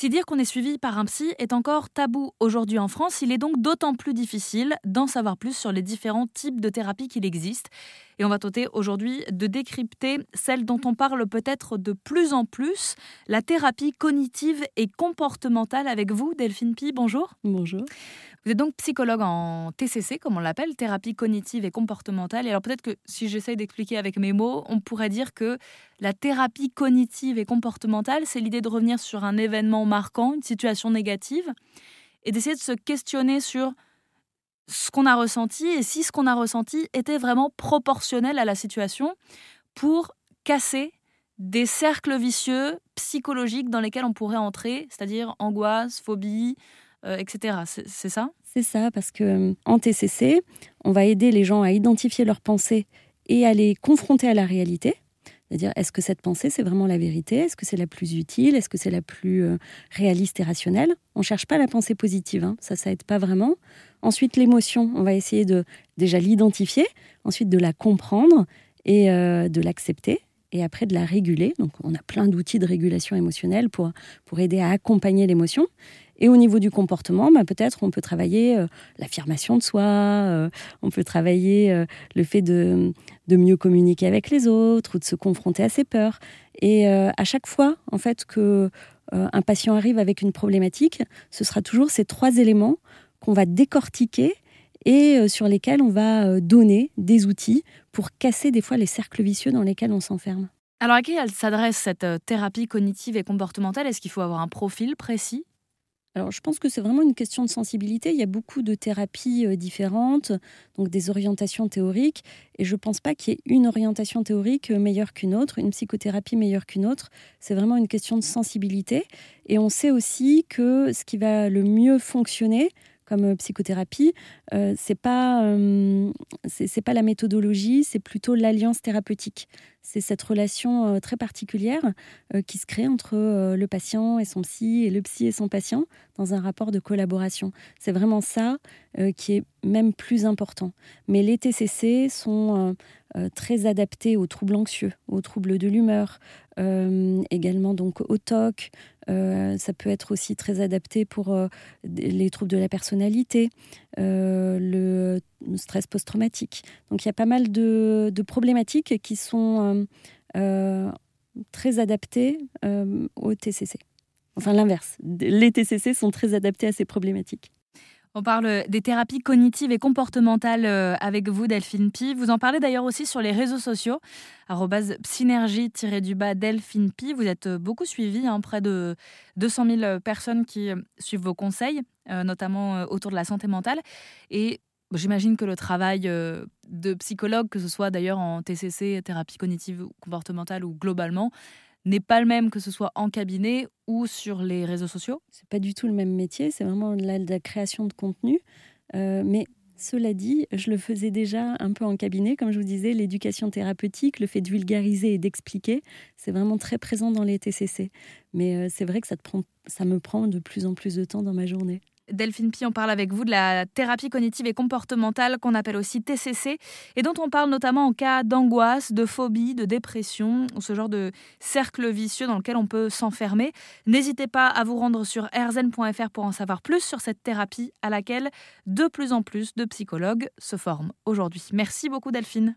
Si dire qu'on est suivi par un psy est encore tabou aujourd'hui en France, il est donc d'autant plus difficile d'en savoir plus sur les différents types de thérapies qu'il existe. Et on va tenter aujourd'hui de décrypter celle dont on parle peut-être de plus en plus, la thérapie cognitive et comportementale avec vous, Delphine Pi. Bonjour. Bonjour. Vous êtes donc psychologue en TCC, comme on l'appelle, thérapie cognitive et comportementale. Et alors peut-être que si j'essaye d'expliquer avec mes mots, on pourrait dire que la thérapie cognitive et comportementale, c'est l'idée de revenir sur un événement marquant, une situation négative, et d'essayer de se questionner sur ce qu'on a ressenti et si ce qu'on a ressenti était vraiment proportionnel à la situation pour casser des cercles vicieux psychologiques dans lesquels on pourrait entrer, c'est-à-dire angoisse, phobie, euh, etc. C'est ça? C'est ça, parce que euh, en TCC, on va aider les gens à identifier leurs pensées et à les confronter à la réalité. C'est-à-dire, est-ce que cette pensée, c'est vraiment la vérité? Est-ce que c'est la plus utile? Est-ce que c'est la plus euh, réaliste et rationnelle? On ne cherche pas la pensée positive, hein. ça, ça aide pas vraiment. Ensuite, l'émotion, on va essayer de déjà l'identifier, ensuite de la comprendre et de l'accepter et après de la réguler. Donc on a plein d'outils de régulation émotionnelle pour, pour aider à accompagner l'émotion. Et au niveau du comportement, bah, peut-être on peut travailler euh, l'affirmation de soi, euh, on peut travailler euh, le fait de, de, mieux communiquer avec les autres ou de se confronter à ses peurs. Et à chaque fois, en fait, que un patient arrive avec une problématique, ce sera toujours ces trois éléments qu'on va décortiquer et sur lesquels on va donner des outils pour casser des fois les cercles vicieux dans lesquels on s'enferme. Alors à qui elle s'adresse cette thérapie cognitive et comportementale? Est-ce qu'il faut avoir un profil précis? Alors, je pense que c'est vraiment une question de sensibilité. Il y a beaucoup de thérapies euh, différentes, donc des orientations théoriques, et je ne pense pas qu'il y ait une orientation théorique euh, meilleure qu'une autre, une psychothérapie meilleure qu'une autre. C'est vraiment une question de sensibilité. Et on sait aussi que ce qui va le mieux fonctionner comme euh, psychothérapie, euh, c'est pas euh, c'est pas la méthodologie, c'est plutôt l'alliance thérapeutique. C'est cette relation très particulière qui se crée entre le patient et son psy et le psy et son patient dans un rapport de collaboration. C'est vraiment ça qui est même plus important. Mais les TCC sont très adaptés aux troubles anxieux, aux troubles de l'humeur, également donc au TOC, euh, ça peut être aussi très adapté pour euh, les troubles de la personnalité, euh, le stress post-traumatique. Donc il y a pas mal de, problématiques qui sont très adaptées au TCC. Enfin l'inverse, les TCC sont très adaptés à ces problématiques. On parle des thérapies cognitives et comportementales euh, avec vous, Delphine Pi. Vous en parlez d'ailleurs aussi sur les réseaux sociaux, synergie-du-bas Delphine Pi. Vous êtes euh, beaucoup suivi, hein, près de 200 000 personnes qui euh, suivent vos conseils, notamment autour de la santé mentale. Et J'imagine que le travail de psychologue, que ce soit d'ailleurs en TCC, thérapie cognitive ou comportementale ou globalement, n'est pas le même que ce soit en cabinet ou sur les réseaux sociaux C'est pas du tout le même métier, c'est vraiment de la, création de contenu. Euh, mais cela dit, je le faisais déjà un peu en cabinet, comme je vous disais, l'éducation thérapeutique, le fait de vulgariser et d'expliquer, c'est vraiment très présent dans les TCC. Mais euh, c'est vrai que ça me prend de plus en plus de temps dans ma journée. Delphine Pi, on parle avec vous de la thérapie cognitive et comportementale qu'on appelle aussi TCC et dont on parle notamment en cas d'angoisse, de phobie, de dépression ou ce genre de cercle vicieux dans lequel on peut s'enfermer. N'hésitez pas à vous rendre sur rzn.fr pour en savoir plus sur cette thérapie à laquelle de plus en plus de psychologues se forment aujourd'hui. Merci beaucoup Delphine.